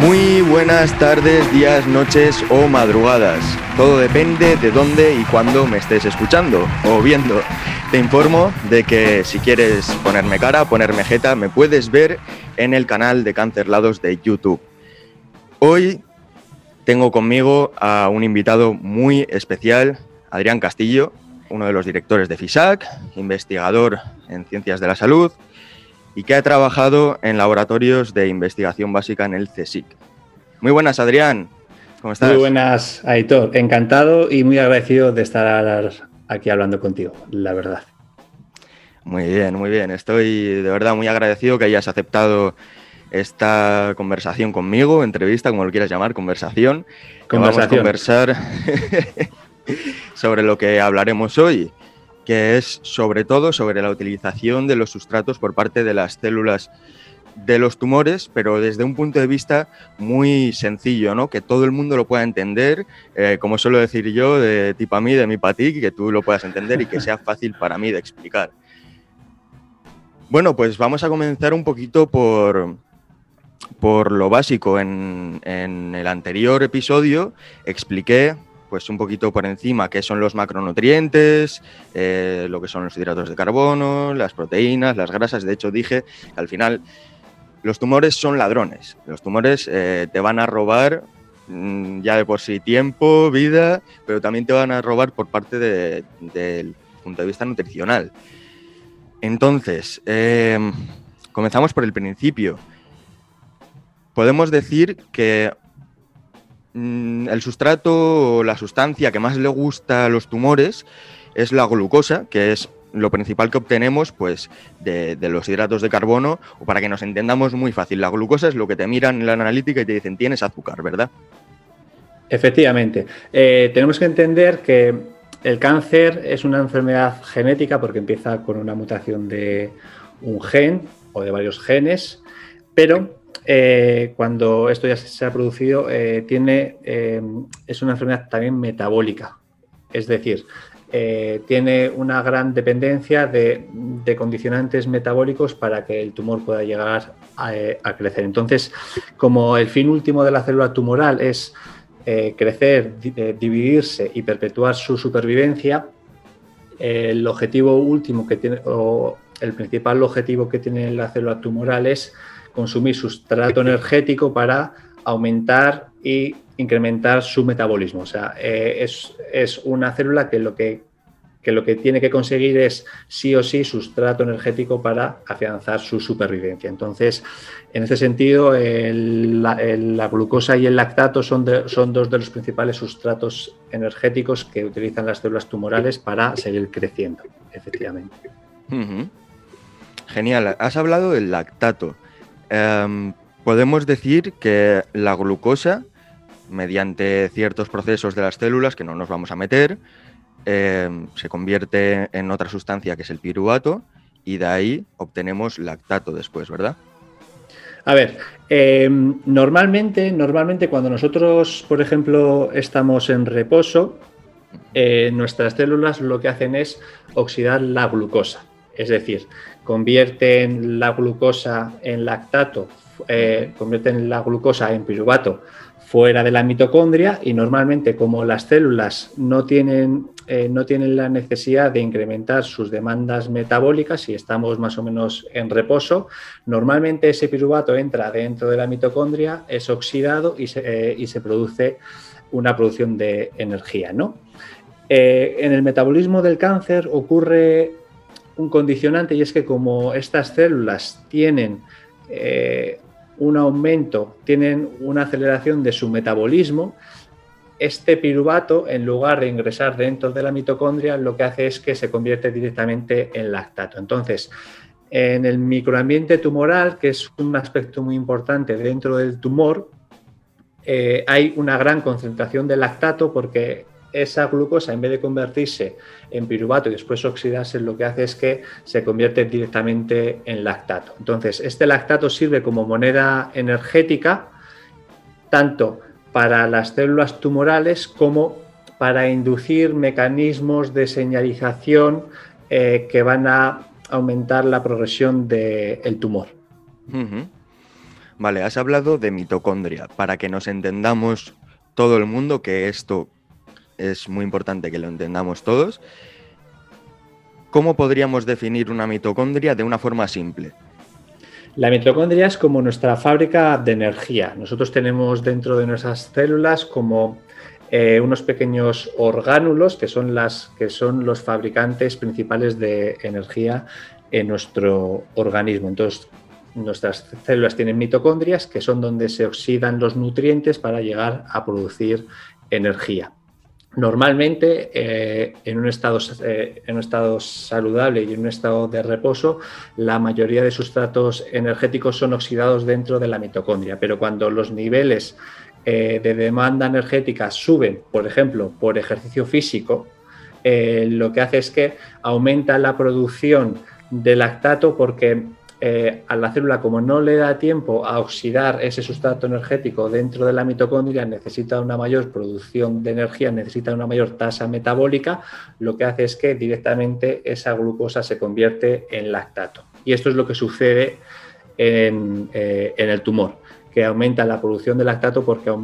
Muy buenas tardes, días, noches o madrugadas. Todo depende de dónde y cuándo me estés escuchando o viendo. Te informo de que si quieres ponerme cara, ponerme jeta, me puedes ver en el canal de Cancerlados de YouTube. Hoy tengo conmigo a un invitado muy especial, Adrián Castillo, uno de los directores de FISAC, investigador en ciencias de la salud y que ha trabajado en laboratorios de investigación básica en el CSIC. Muy buenas, Adrián. ¿Cómo estás? Muy buenas, Aitor. Encantado y muy agradecido de estar aquí hablando contigo, la verdad. Muy bien, muy bien. Estoy de verdad muy agradecido que hayas aceptado esta conversación conmigo, entrevista, como lo quieras llamar, conversación. conversación. Vamos a conversar sobre lo que hablaremos hoy que es sobre todo sobre la utilización de los sustratos por parte de las células de los tumores, pero desde un punto de vista muy sencillo, ¿no? Que todo el mundo lo pueda entender, eh, como suelo decir yo, de ti para mí, de mí para ti, que tú lo puedas entender y que sea fácil para mí de explicar. Bueno, pues vamos a comenzar un poquito por, por lo básico. En, en el anterior episodio expliqué pues un poquito por encima qué son los macronutrientes, eh, lo que son los hidratos de carbono, las proteínas, las grasas. De hecho, dije que al final los tumores son ladrones. Los tumores eh, te van a robar mm, ya de por sí tiempo, vida, pero también te van a robar por parte del punto de vista nutricional. Entonces, em, comenzamos por el principio. Podemos decir que el sustrato o la sustancia que más le gusta a los tumores es la glucosa, que es lo principal que obtenemos pues, de, los hidratos de carbono, o para que nos entendamos muy fácil, la glucosa es lo que te miran en la analítica y te dicen tienes azúcar, ¿verdad? Efectivamente. Eh, tenemos que entender que el cáncer es una enfermedad genética porque empieza con una mutación de un gen o de varios genes, pero eh, cuando esto ya se ha producido, eh, tiene, eh, es una enfermedad también metabólica. Es decir, tiene una gran dependencia de, condicionantes metabólicos para que el tumor pueda llegar a, crecer. Entonces, como el fin último de la célula tumoral es crecer, dividirse y perpetuar su supervivencia, el objetivo último que tiene, o el principal objetivo que tiene la célula tumoral es consumir sustrato energético para aumentar y incrementar su metabolismo. O sea, eh, es, una célula que lo que, lo que tiene que conseguir es sí o sí sustrato energético para afianzar su supervivencia. Entonces, en este sentido, la, glucosa y el lactato son, son dos de los principales sustratos energéticos que utilizan las células tumorales para seguir creciendo, efectivamente. Genial. Has hablado del lactato. Em, podemos decir que la glucosa, mediante ciertos procesos de las células que no nos vamos a meter, em, se convierte en otra sustancia que es el piruvato y de ahí obtenemos lactato después, ¿verdad? A ver, em, normalmente, normalmente cuando nosotros, por ejemplo, estamos en reposo, eh, nuestras células lo que hacen es oxidar la glucosa. Es decir, convierten la glucosa en lactato, eh, convierten la glucosa en piruvato fuera de la mitocondria y normalmente como las células no tienen, eh, no tienen la necesidad de incrementar sus demandas metabólicas y estamos más o menos en reposo, normalmente ese piruvato entra dentro de la mitocondria, es oxidado y se, eh, produce una producción de energía. ¿no? en el metabolismo del cáncer ocurre un condicionante y es que como estas células tienen eh, un aumento, tienen una aceleración de su metabolismo, este piruvato, en lugar de ingresar dentro de la mitocondria, lo que hace es que se convierte directamente en lactato. Entonces, en el microambiente tumoral, que es un aspecto muy importante dentro del tumor, eh, hay una gran concentración de lactato porque esa glucosa, en vez de convertirse en piruvato y después oxidarse, lo que hace es que se convierte directamente en lactato. Entonces, este lactato sirve como moneda energética tanto para las células tumorales como para inducir mecanismos de señalización eh, que van a aumentar la progresión del tumor. Vale, has hablado de mitocondria. Para que nos entendamos todo el mundo, que esto es muy importante que lo entendamos todos, ¿cómo podríamos definir una mitocondria de una forma simple? La mitocondria es como nuestra fábrica de energía. Nosotros tenemos dentro de nuestras células como eh, unos pequeños orgánulos que son, que son los fabricantes principales de energía en nuestro organismo. Entonces, nuestras células tienen mitocondrias que son donde se oxidan los nutrientes para llegar a producir energía. Normalmente, eh, en, un estado, eh, en, un estado, saludable y en un estado de reposo, la mayoría de sustratos energéticos son oxidados dentro de la mitocondria, pero cuando los niveles eh, de demanda energética suben, por ejemplo, por ejercicio físico, lo que hace es que aumenta la producción de lactato porque eh, a la célula, como no le da tiempo a oxidar ese sustrato energético dentro de la mitocondria, necesita una mayor producción de energía, necesita una mayor tasa metabólica, lo que hace es que directamente esa glucosa se convierte en lactato. Y esto es lo que sucede en, eh, el tumor, que aumenta la producción de lactato porque,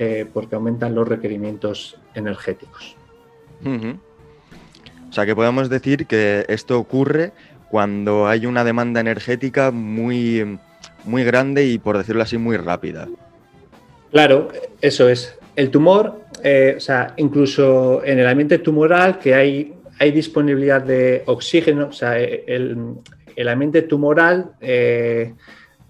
eh, porque aumentan los requerimientos energéticos. O sea que podemos decir que esto ocurre cuando hay una demanda energética muy, muy grande y, por decirlo así, muy rápida. Claro, eso es. El tumor, eh, o sea, incluso en el ambiente tumoral que hay, hay disponibilidad de oxígeno, o sea, el, ambiente tumoral, eh,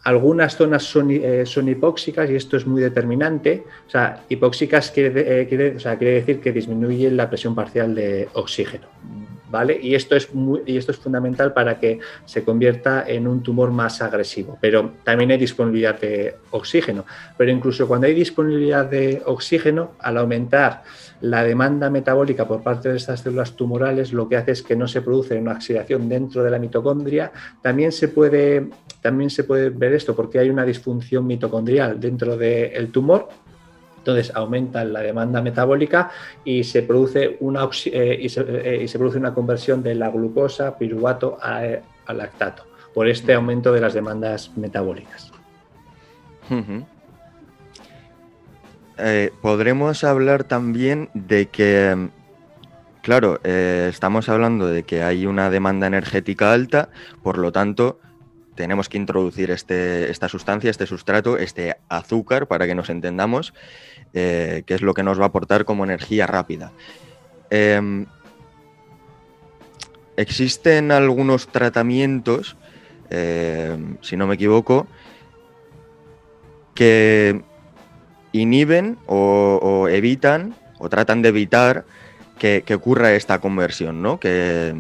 algunas zonas son, eh, son, hipóxicas y esto es muy determinante. O sea, hipóxicas quiere, quiere, o sea, quiere decir que disminuye la presión parcial de oxígeno. Y esto, es y esto es fundamental para que se convierta en un tumor más agresivo. Pero también hay disponibilidad de oxígeno. Pero incluso cuando hay disponibilidad de oxígeno, al aumentar la demanda metabólica por parte de estas células tumorales, lo que hace es que no se produce una oxidación dentro de la mitocondria. También se puede, también se puede ver esto porque hay una disfunción mitocondrial dentro del tumor entonces aumenta la demanda metabólica y se produce una, eh, eh, y, se, produce una conversión de la glucosa, piruvato a, lactato por este aumento de las demandas metabólicas. Eh, podremos hablar también de que, claro, estamos hablando de que hay una demanda energética alta, por lo tanto, tenemos que introducir este, esta sustancia, este sustrato, este azúcar, para que nos entendamos, eh, que es lo que nos va a aportar como energía rápida. Em, existen algunos tratamientos, em, si no me equivoco, que inhiben o, evitan o tratan de evitar que, ocurra esta conversión, ¿no? Que,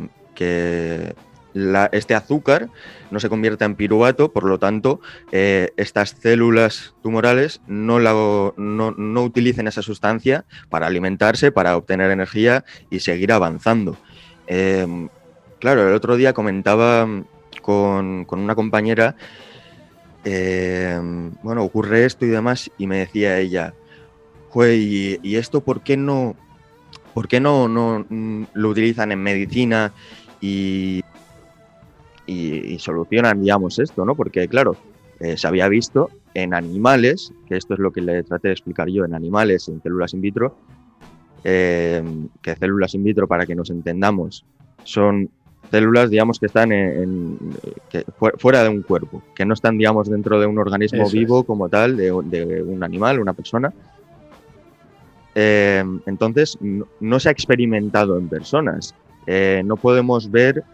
este azúcar no se convierta en piruvato, por lo tanto, eh, estas células tumorales no, no, utilicen esa sustancia para alimentarse, para obtener energía y seguir avanzando. Em, claro, el otro día comentaba con, una compañera, em, bueno, ocurre esto y demás, y me decía ella, ¿y, y esto por qué no, por qué no, no mm, lo utilizan en medicina y y, solucionan, digamos, esto, ¿no? Porque, claro, eh, se había visto en animales, que esto es lo que le traté de explicar yo, en animales, en células in vitro, eh, que células in vitro, para que nos entendamos, son células, digamos, que están en, fuera de un cuerpo, que no están, digamos, dentro de un organismo vivo como tal, de, un animal, una persona. Eh, entonces, no, se ha experimentado en personas. no podemos ver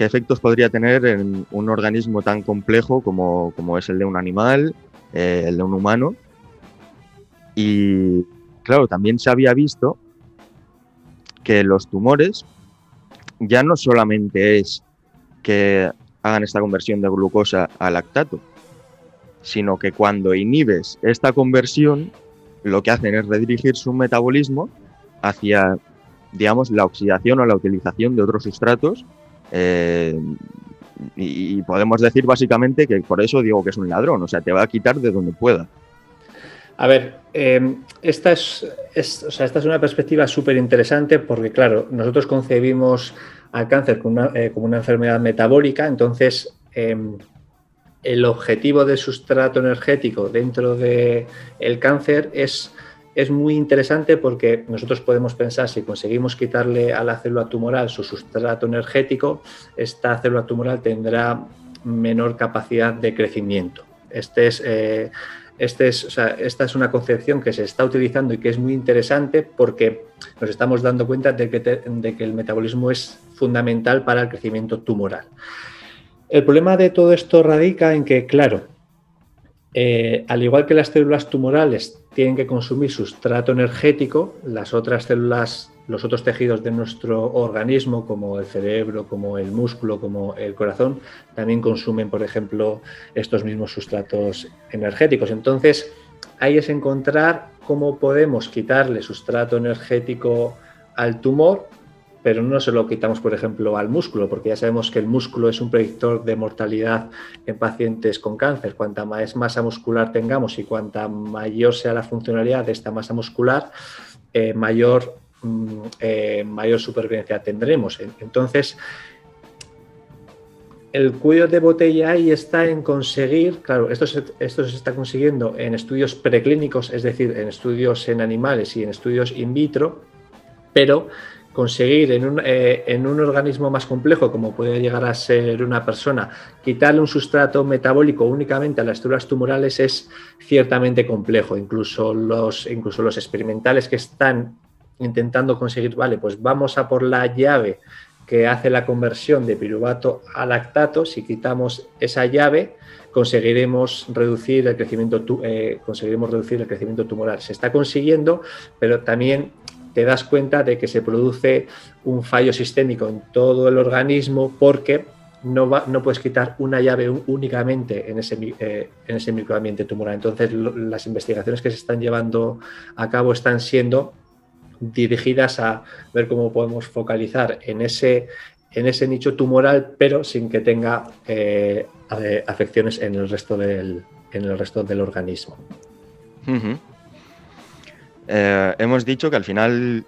qué efectos podría tener en un organismo tan complejo como, es el de un animal, eh, el de un humano. Y claro, también se había visto que los tumores ya no solamente es que hagan esta conversión de glucosa a lactato, sino que cuando inhibes esta conversión, lo que hacen es redirigir su metabolismo hacia, digamos, la oxidación o la utilización de otros sustratos. Eh, y, podemos decir básicamente que por eso digo que es un ladrón, o sea, te va a quitar de donde pueda. A ver, em, esta, es, esta es una perspectiva súper interesante porque, claro, nosotros concebimos al cáncer como una, eh, enfermedad metabólica, entonces em, el objetivo del sustrato energético dentro del el cáncer es, es muy interesante porque nosotros podemos pensar si conseguimos quitarle a la célula tumoral su sustrato energético, esta célula tumoral tendrá menor capacidad de crecimiento. Este es, eh, este es, esta es una concepción que se está utilizando y que es muy interesante porque nos estamos dando cuenta de que, de que el metabolismo es fundamental para el crecimiento tumoral. El problema de todo esto radica en que, claro, eh, al igual que las células tumorales tienen que consumir sustrato energético, las otras células, los otros tejidos de nuestro organismo, como el cerebro, como el músculo, como el corazón, también consumen, por ejemplo, estos mismos sustratos energéticos. Entonces, ahí es encontrar cómo podemos quitarle sustrato energético al tumor pero no se lo quitamos, por ejemplo, al músculo, porque ya sabemos que el músculo es un predictor de mortalidad en pacientes con cáncer. Cuanta más masa muscular tengamos y cuanta mayor sea la funcionalidad de esta masa muscular, eh, mayor, mm, eh, mayor supervivencia tendremos. Entonces, el cuello de botella ahí está en conseguir, claro, esto esto se está consiguiendo en estudios preclínicos, es decir, en estudios en animales y en estudios in vitro, pero conseguir eh, en un, organismo más complejo, como puede llegar a ser una persona, quitarle un sustrato metabólico únicamente a las células tumorales es ciertamente complejo. Incluso los, incluso los experimentales que están intentando conseguir, vale, pues vamos a por la llave que hace la conversión de piruvato a lactato, si quitamos esa llave, conseguiremos reducir el crecimiento, eh, conseguiremos reducir el crecimiento tumoral. Se está consiguiendo, pero también te das cuenta de que se produce un fallo sistémico en todo el organismo porque no, va, no puedes quitar una llave únicamente en ese, eh, en ese microambiente tumoral. Entonces, las investigaciones que se están llevando a cabo están siendo dirigidas a ver cómo podemos focalizar en ese, en ese nicho tumoral, pero sin que tenga eh, afecciones en el resto del, en el resto del organismo. Eh, hemos dicho que al final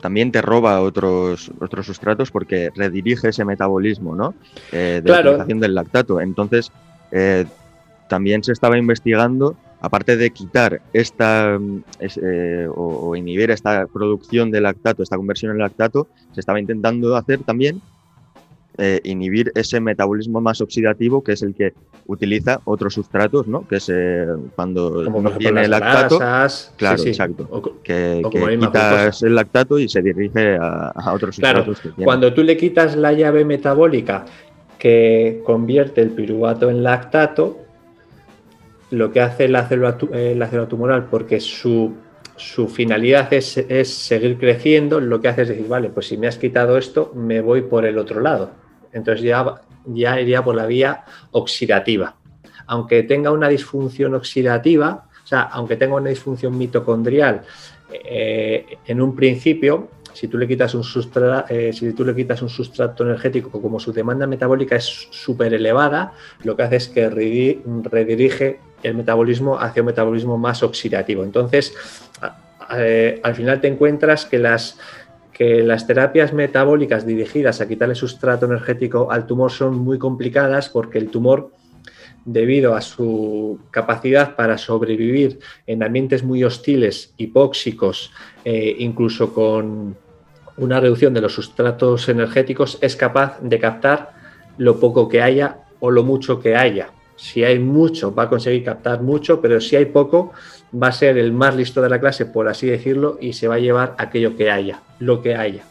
también te roba otros, otros sustratos porque redirige ese metabolismo ¿no? Eh, de la utilización del lactato. Entonces, eh, también se estaba investigando, aparte de quitar esta o, inhibir esta producción de lactato, esta conversión en lactato, se estaba intentando hacer también eh, inhibir ese metabolismo más oxidativo que es el que utiliza otros sustratos, ¿no? Que es eh, cuando no tiene lactato. claro, exacto. que, quitas el lactato y se dirige a, otros sustratos. cuando tú le quitas la llave metabólica que convierte el piruvato en lactato, lo que hace la célula, eh, la célula tumoral, porque su su finalidad es, es, seguir creciendo, lo que hace es decir, vale, pues si me has quitado esto, me voy por el otro lado entonces ya, ya iría por la vía oxidativa. Aunque tenga una disfunción oxidativa, o sea, aunque tenga una disfunción mitocondrial, eh, en un principio, si tú, le quitas un sustrato, eh, si tú le quitas un sustrato energético, como su demanda metabólica es súper elevada, lo que hace es que redirige el metabolismo hacia un metabolismo más oxidativo. Entonces, eh, al final te encuentras que las que las terapias metabólicas dirigidas a quitarle sustrato energético al tumor son muy complicadas porque el tumor, debido a su capacidad para sobrevivir en ambientes muy hostiles, hipóxicos, eh, incluso con una reducción de los sustratos energéticos, es capaz de captar lo poco que haya o lo mucho que haya. Si hay mucho, va a conseguir captar mucho, pero si hay poco, va a ser el más listo de la clase, por así decirlo, y se va a llevar aquello que haya, lo que haya.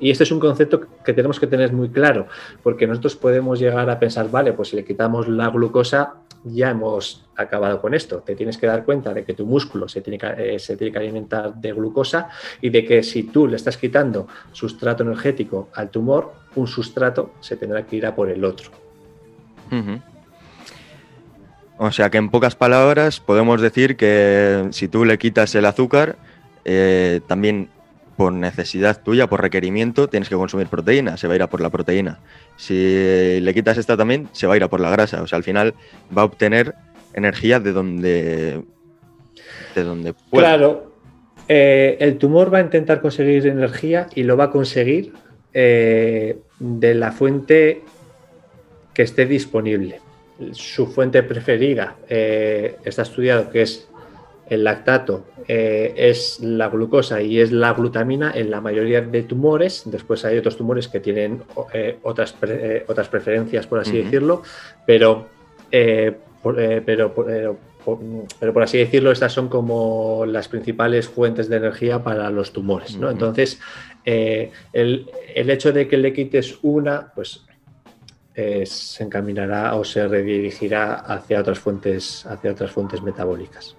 Y este es un concepto que tenemos que tener muy claro, porque nosotros podemos llegar a pensar, vale, pues si le quitamos la glucosa, ya hemos acabado con esto. Te tienes que dar cuenta de que tu músculo se tiene que, eh, se tiene que alimentar de glucosa y de que si tú le estás quitando sustrato energético al tumor, un sustrato se tendrá que ir a por el otro. O sea que en pocas palabras podemos decir que si tú le quitas el azúcar, eh, también por necesidad tuya, por requerimiento, tienes que consumir proteína, se va a ir a por la proteína. Si le quitas esta también, se va a ir a por la grasa. O sea, al final va a obtener energía de donde, de donde pueda. Claro, eh, el tumor va a intentar conseguir energía y lo va a conseguir eh, de la fuente que esté disponible. Su fuente preferida eh, está estudiado que es el lactato eh, es la glucosa y es la glutamina en la mayoría de tumores. Después hay otros tumores que tienen eh, otras, otras preferencias, por así decirlo, pero, pero, pero, por así decirlo, estas son como las principales fuentes de energía para los tumores. Entonces, el, el, hecho de que le quites una, pues se encaminará o se redirigirá hacia otras fuentes, hacia otras fuentes metabólicas.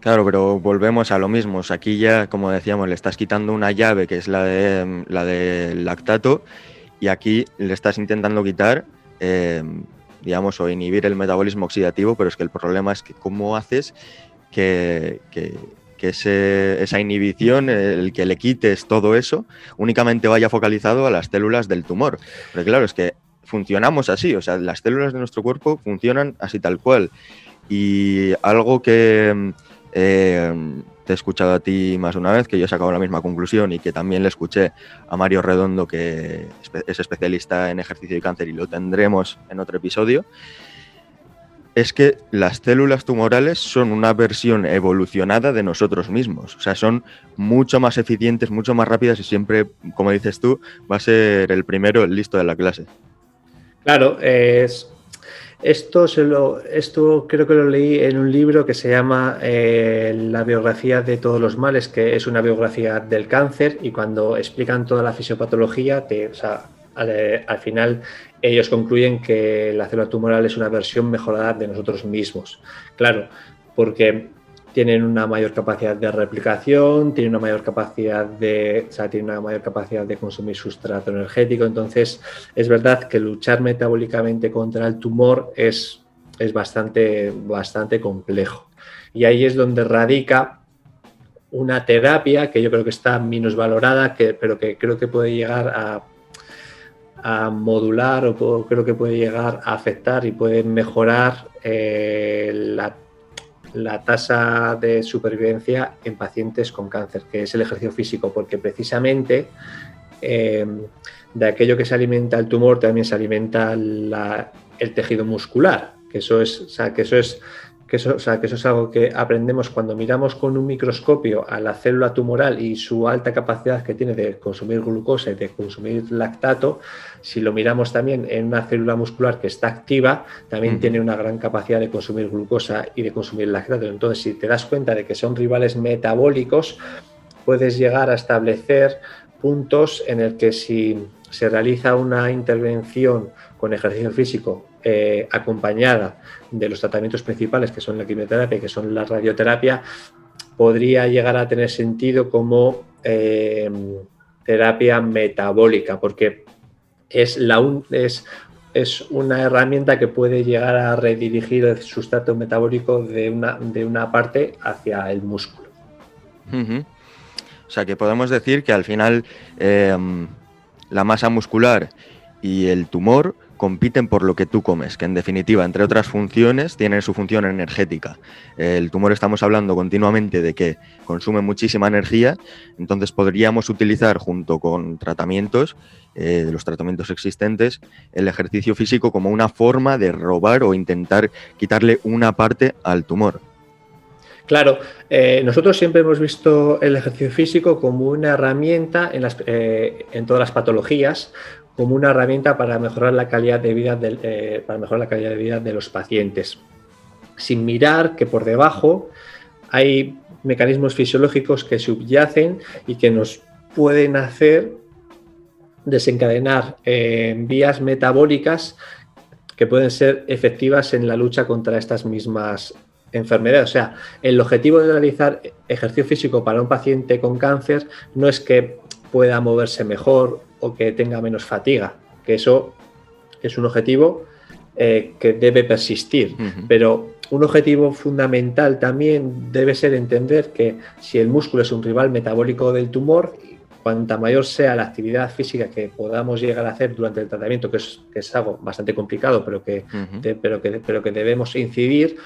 Claro, pero volvemos a lo mismo. aquí ya, como decíamos, le estás quitando una llave que es la de la del lactato y aquí le estás intentando quitar, em, digamos, o inhibir el metabolismo oxidativo, pero es que el problema es que cómo haces que, esa inhibición, el que le quites todo eso, únicamente vaya focalizado a las células del tumor. Porque claro, es que funcionamos así, o sea, las células de nuestro cuerpo funcionan así tal cual. Y algo que eh, te he escuchado a ti más una vez, que yo he sacado la misma conclusión y que también le escuché a Mario Redondo, que es especialista en ejercicio y cáncer y lo tendremos en otro episodio, es que las células tumorales son una versión evolucionada de nosotros mismos. O sea, son mucho más eficientes, mucho más rápidas y siempre, como dices tú, va a ser el primero, el listo de la clase. Claro, es esto, se lo, esto creo que lo leí en un libro que se llama eh, La biografía de todos los males, que es una biografía del cáncer y cuando explican toda la fisiopatología, te, al, final ellos concluyen que la célula tumoral es una versión mejorada de nosotros mismos. Claro, porque tienen una mayor capacidad de replicación, tienen una mayor capacidad de, una mayor capacidad de consumir sustrato energético. Entonces, es verdad que luchar metabólicamente contra el tumor es, es bastante, bastante complejo. Y ahí es donde radica una terapia que yo creo que está menos valorada, que, pero que creo que puede llegar a, a modular o creo que puede llegar a afectar y puede mejorar eh, la la tasa de supervivencia en pacientes con cáncer, que es el ejercicio físico, porque precisamente eh, de aquello que se alimenta el tumor también se alimenta el tejido muscular, que eso es, que eso es que eso, que eso es algo que aprendemos cuando miramos con un microscopio a la célula tumoral y su alta capacidad que tiene de consumir glucosa y de consumir lactato, si lo miramos también en una célula muscular que está activa, también tiene una gran capacidad de consumir glucosa y de consumir lactato. Entonces, si te das cuenta de que son rivales metabólicos, puedes llegar a establecer puntos en el que si se realiza una intervención con ejercicio físico eh, acompañada de los tratamientos principales, que son la quimioterapia y que son la radioterapia, podría llegar a tener sentido como eh, terapia metabólica, porque es, la es, es, una herramienta que puede llegar a redirigir el sustrato metabólico de una, de una parte hacia el músculo. O sea que podemos decir que al final eh, la masa muscular y el tumor compiten por lo que tú comes, que en definitiva, entre otras funciones, tienen su función energética. El tumor estamos hablando continuamente de que consume muchísima energía, entonces podríamos utilizar junto con tratamientos, eh, los tratamientos existentes, el ejercicio físico como una forma de robar o intentar quitarle una parte al tumor. Claro, eh, nosotros siempre hemos visto el ejercicio físico como una herramienta en, eh, en todas las patologías, como una herramienta para mejorar la calidad de vida eh, para mejorar la calidad de vida de los pacientes, sin mirar que por debajo hay mecanismos fisiológicos que subyacen y que nos pueden hacer desencadenar eh, vías metabólicas que pueden ser efectivas en la lucha contra estas mismas enfermedades. O sea, el objetivo de realizar ejercicio físico para un paciente con cáncer no es que pueda moverse mejor o que tenga menos fatiga, que eso es un objetivo eh, que debe persistir, pero un objetivo fundamental también debe ser entender que si el músculo es un rival metabólico del tumor, cuanta mayor sea la actividad física que podamos llegar a hacer durante el tratamiento, que es, algo bastante complicado, pero que, pero, que, pero que debemos incidir,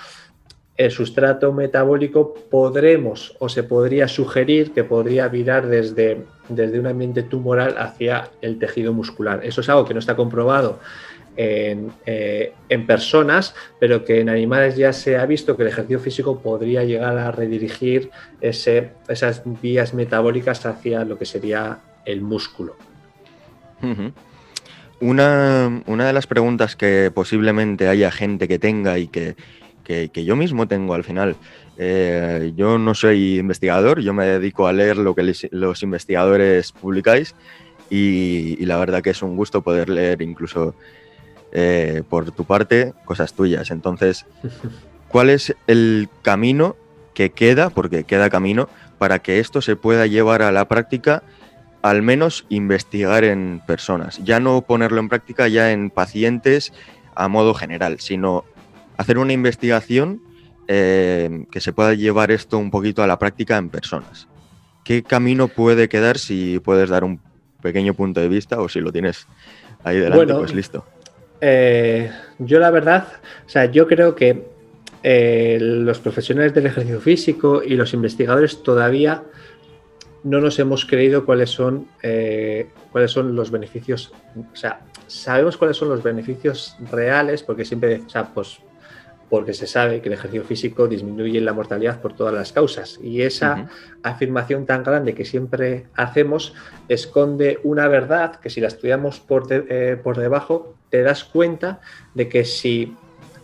el sustrato metabólico podremos o se podría sugerir que podría virar desde, desde un ambiente tumoral hacia el tejido muscular. Eso es algo que no está comprobado en, eh, en, personas, pero que en animales ya se ha visto que el ejercicio físico podría llegar a redirigir ese, esas vías metabólicas hacia lo que sería el músculo. una, una, de las preguntas que posiblemente haya gente que tenga y que que, yo mismo tengo al final. Eh, yo no soy investigador, yo me dedico a leer lo que los investigadores publicáis y, la verdad que es un gusto poder leer incluso eh, por tu parte cosas tuyas. Entonces, ¿cuál es el camino que queda, porque queda camino, para que esto se pueda llevar a la práctica? al menos investigar en personas, ya no ponerlo en práctica ya en pacientes a modo general, sino hacer una investigación eh, que se pueda llevar esto un poquito a la práctica en personas. ¿Qué camino puede quedar si puedes dar un pequeño punto de vista o si lo tienes ahí delante, pues listo? Eh, yo la verdad, o sea, yo creo que eh, los profesionales del ejercicio físico y los investigadores todavía no nos hemos creído cuáles son, cuáles son los beneficios, o sea, sabemos cuáles son los beneficios reales, porque siempre, o sea, pues porque se sabe que el ejercicio físico disminuye la mortalidad por todas las causas. Y esa afirmación tan grande que siempre hacemos esconde una verdad que si la estudiamos por, eh, por debajo, te das cuenta de que si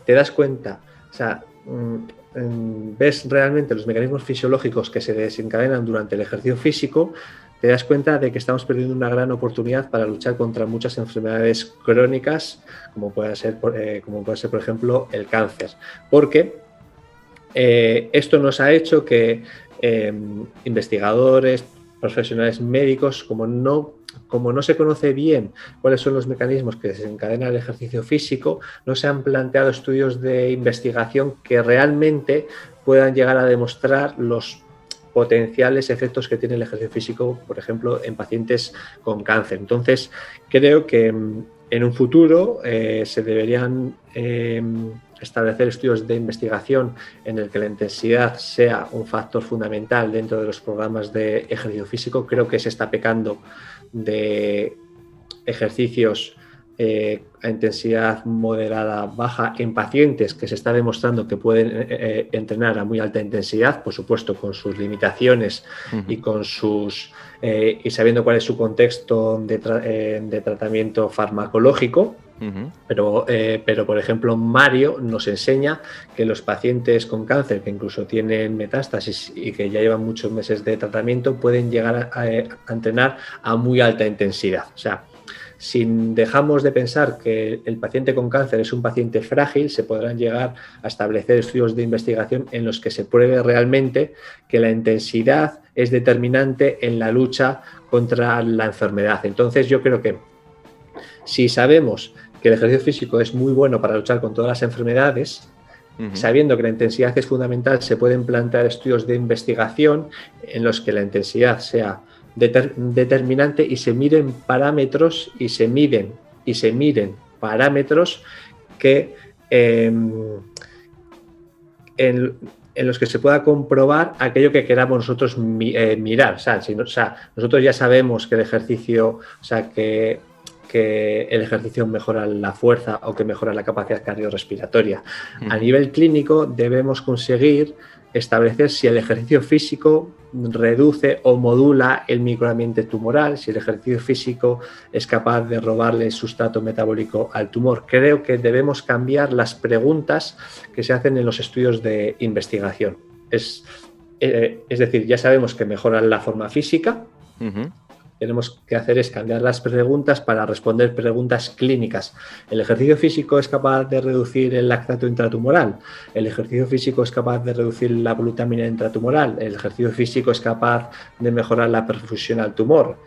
te das cuenta, o sea, mm, mm, ves realmente los mecanismos fisiológicos que se desencadenan durante el ejercicio físico, te das cuenta de que estamos perdiendo una gran oportunidad para luchar contra muchas enfermedades crónicas, como puede ser, eh, como ser por ejemplo, el cáncer. Porque eh, esto nos ha hecho que em, investigadores, profesionales médicos, como no, como no se conoce bien cuáles son los mecanismos que desencadenan el ejercicio físico, no se han planteado estudios de investigación que realmente puedan llegar a demostrar los potenciales efectos que tiene el ejercicio físico, por ejemplo, en pacientes con cáncer. Entonces, creo que mm, en un futuro eh, se deberían em, establecer estudios de investigación en el que la intensidad sea un factor fundamental dentro de los programas de ejercicio físico. Creo que se está pecando de ejercicios eh, a intensidad moderada baja en pacientes que se está demostrando que pueden eh, eh, entrenar a muy alta intensidad, por supuesto con sus limitaciones y con sus y sabiendo cuál es su contexto de, tratamiento farmacológico. pero, pero, por ejemplo, Mario nos enseña que los pacientes con cáncer que incluso tienen metástasis y que ya llevan muchos meses de tratamiento pueden llegar a, a entrenar a muy alta intensidad. O sea, si dejamos de pensar que el paciente con cáncer es un paciente frágil, se podrán llegar a establecer estudios de investigación en los que se pruebe realmente que la intensidad es determinante en la lucha contra la enfermedad. Entonces yo creo que si sabemos que el ejercicio físico es muy bueno para luchar con todas las enfermedades, sabiendo que la intensidad es fundamental, se pueden plantear estudios de investigación en los que la intensidad sea determinante y se miden parámetros y se miden y se miden parámetros que em, en, los que se pueda comprobar aquello que queramos nosotros eh, mirar. O sea, nosotros ya sabemos que el ejercicio, o sea, que, que, el ejercicio mejora la fuerza o que mejora la capacidad cardiorrespiratoria. A nivel clínico debemos conseguir establecer si el ejercicio físico reduce o modula el microambiente tumoral, si el ejercicio físico es capaz de robarle sustrato metabólico al tumor. Creo que debemos cambiar las preguntas que se hacen en los estudios de investigación. Es, eh, es decir, ya sabemos que mejoran la forma física, tenemos que hacer es cambiar las preguntas para responder preguntas clínicas. ¿El ejercicio físico es capaz de reducir el lactato intratumoral? ¿El ejercicio físico es capaz de reducir la glutamina intratumoral? ¿El ejercicio físico es capaz de mejorar la perfusión al tumor?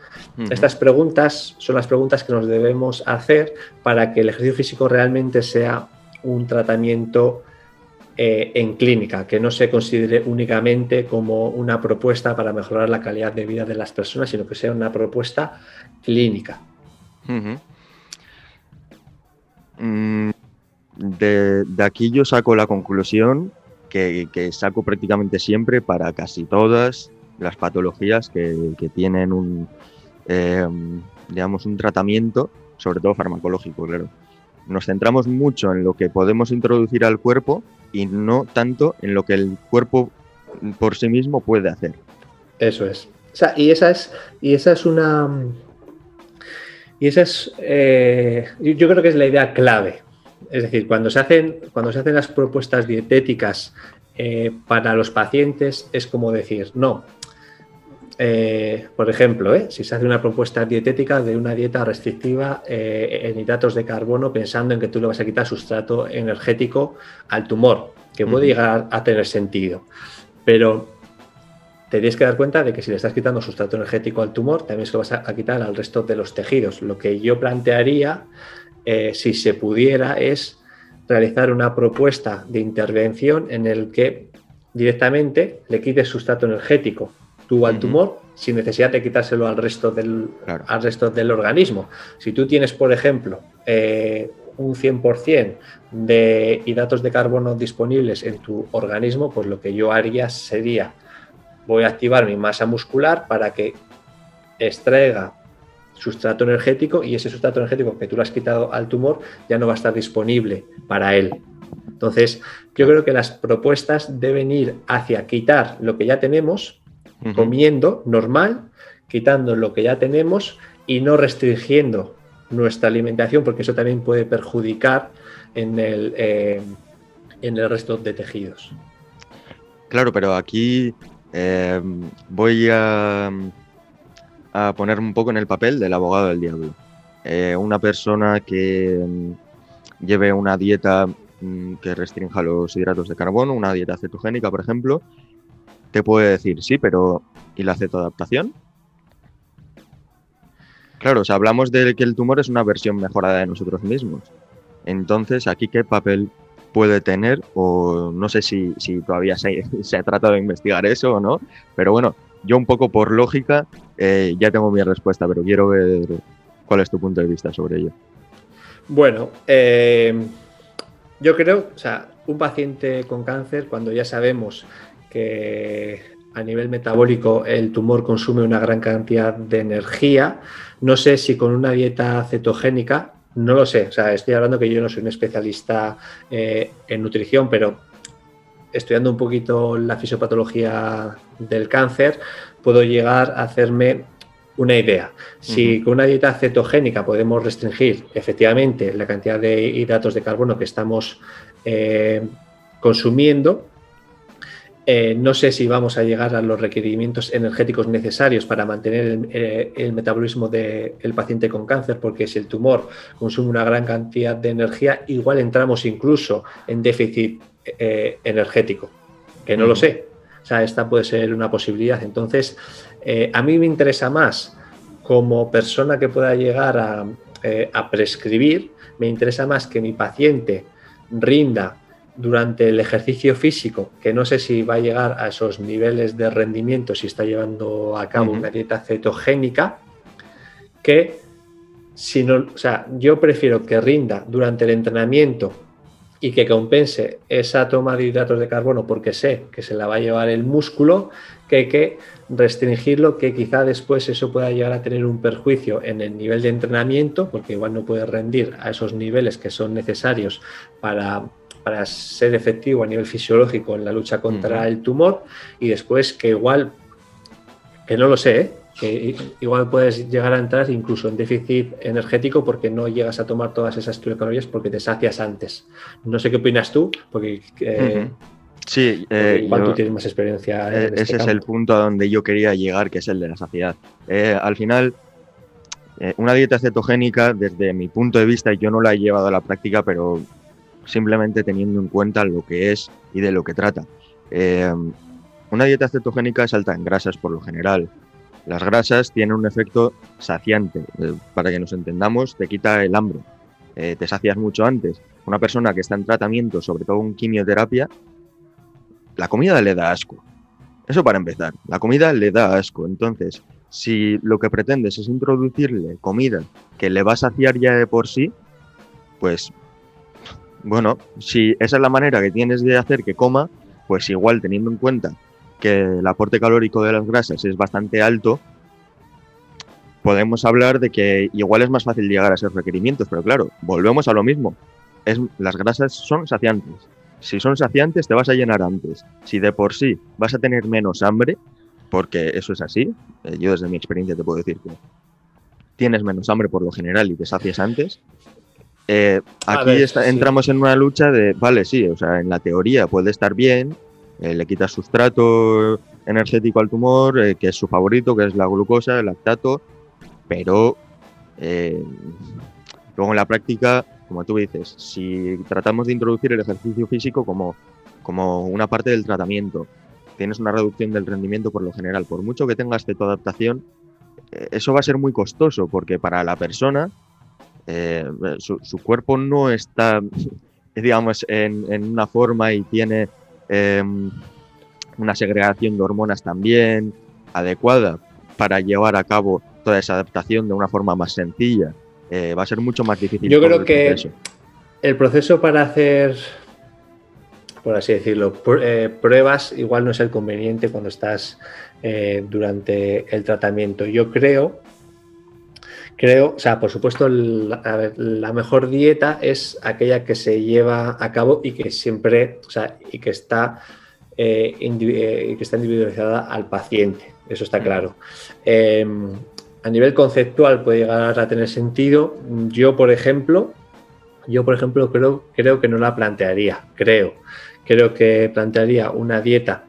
Estas preguntas son las preguntas que nos debemos hacer para que el ejercicio físico realmente sea un tratamiento eh, en clínica, que no se considere únicamente como una propuesta para mejorar la calidad de vida de las personas, sino que sea una propuesta clínica. Mm, de, aquí yo saco la conclusión que, saco prácticamente siempre para casi todas las patologías que, tienen un, eh, digamos, un tratamiento, sobre todo farmacológico. Nos centramos mucho en lo que podemos introducir al cuerpo y no tanto en lo que el cuerpo por sí mismo puede hacer. Eso es. y esa es, y esa es una. Y esa es. Eh, yo creo que es la idea clave. Es decir, cuando se hacen, cuando se hacen las propuestas dietéticas eh, para los pacientes, es como decir, no, eh, por ejemplo, ¿eh? si se hace una propuesta dietética de una dieta restrictiva eh, en hidratos de carbono pensando en que tú le vas a quitar sustrato energético al tumor, que puede llegar a tener sentido. Pero te tienes que dar cuenta de que si le estás quitando sustrato energético al tumor, también se lo vas a, quitar al resto de los tejidos. Lo que yo plantearía, si se pudiera, es realizar una propuesta de intervención en el que directamente le quites sustrato energético tú al tumor sin necesidad de quitárselo al resto del, al resto del organismo. Si tú tienes, por ejemplo, eh, un 100% de hidratos de carbono disponibles en tu organismo, pues lo que yo haría sería, voy a activar mi masa muscular para que extraiga sustrato energético y ese sustrato energético que tú le has quitado al tumor ya no va a estar disponible para él. Entonces, yo creo que las propuestas deben ir hacia quitar lo que ya tenemos comiendo normal, quitando lo que ya tenemos y no restringiendo nuestra alimentación, porque eso también puede perjudicar en el, eh, en el resto de tejidos. Claro, pero aquí eh, voy a, a, poner un poco en el papel del abogado del diablo. Eh, una persona que mm, lleve una dieta mm, que restrinja los hidratos de carbono, una dieta cetogénica, por ejemplo, te puede decir, sí, pero ¿y la cetoadaptación? Claro, o hablamos de que el tumor es una versión mejorada de nosotros mismos. Entonces, ¿aquí qué papel puede tener? O no sé si, todavía se, ha tratado de investigar eso o no, pero bueno, yo un poco por lógica eh, ya tengo mi respuesta, pero quiero ver cuál es tu punto de vista sobre ello. Bueno, eh, yo creo, o sea, un paciente con cáncer, cuando ya sabemos que a nivel metabólico el tumor consume una gran cantidad de energía. No sé si con una dieta cetogénica, no lo sé, o sea, estoy hablando que yo no soy un especialista eh, en nutrición, pero estudiando un poquito la fisiopatología del cáncer, puedo llegar a hacerme una idea. Si con una dieta cetogénica podemos restringir efectivamente la cantidad de hidratos de carbono que estamos eh, consumiendo, eh, no sé si vamos a llegar a los requerimientos energéticos necesarios para mantener el, eh, metabolismo del paciente con cáncer, porque si el tumor consume una gran cantidad de energía, igual entramos incluso en déficit eh, energético, que no lo sé. O sea, esta puede ser una posibilidad. Entonces, a mí me interesa más como persona que pueda llegar a prescribir, me interesa más que mi paciente rinda durante el ejercicio físico, que no sé si va a llegar a esos niveles de rendimiento si está llevando a cabo una dieta cetogénica, que si no, o sea, yo prefiero que rinda durante el entrenamiento y que compense esa toma de hidratos de carbono porque sé que se la va a llevar el músculo, que que restringirlo, que quizá después eso pueda llegar a tener un perjuicio en el nivel de entrenamiento, porque igual no puede rendir a esos niveles que son necesarios para para ser efectivo a nivel fisiológico en la lucha contra el tumor y después que igual, que no lo sé, ¿eh? que igual puedes llegar a entrar incluso en déficit energético porque no llegas a tomar todas esas kilocalorías porque te sacias antes. No sé qué opinas tú, porque... Eh, Sí, eh, igual tú tienes más experiencia. En este ese es el punto a donde yo quería llegar, que es el de la saciedad. al final, una dieta cetogénica, desde mi punto de vista, yo no la he llevado a la práctica, pero simplemente teniendo en cuenta lo que es y de lo que trata. una dieta cetogénica es alta en grasas por lo general. Las grasas tienen un efecto saciante. para que nos entendamos, te quita el hambre. te sacias mucho antes una persona que está en tratamiento, sobre todo en quimioterapia, la comida le da asco. Eso para empezar, la comida le da asco. Entonces, si lo que pretendes es introducirle comida que le va a saciar ya de por sí, pues bueno, si esa es la manera que tienes de hacer que coma, pues igual teniendo en cuenta que el aporte calórico de las grasas es bastante alto, podemos hablar de que igual es más fácil llegar a esos requerimientos, pero claro, volvemos a lo mismo las grasas son saciantes. Si son saciantes, te vas a llenar antes. Si de por sí vas a tener menos hambre, porque eso es así, eh, yo desde mi experiencia te puedo decir que tienes menos hambre por lo general y te sacias antes. Eh, aquí entramos en una lucha de, vale, sí, o sea, en la teoría puede estar bien, eh, le quitas sustrato energético al tumor, que es su favorito, que es la glucosa, el lactato, pero luego en la práctica como tú dices, si tratamos de introducir el ejercicio físico como, como una parte del tratamiento, tienes una reducción del rendimiento por lo general, por mucho que tengas cetoadaptación, eh, eso va a ser muy costoso porque para la persona eh, su, cuerpo no está, digamos, en, una forma y tiene em, una segregación de hormonas también adecuada para llevar a cabo toda esa adaptación de una forma más sencilla eh, va a ser mucho más difícil. Yo creo que el proceso para hacer, por así decirlo, eh, pruebas igual no es el conveniente cuando estás eh, durante el tratamiento. Yo creo, creo, o sea, por supuesto, la, mejor dieta es aquella que se lleva a cabo y que siempre, o sea, y que está, que está individualizada al paciente. Eso está claro. Em, a nivel conceptual puede llegar a tener sentido. Yo, por ejemplo, yo, por ejemplo, creo, creo que no la plantearía. Creo. Creo que plantearía una dieta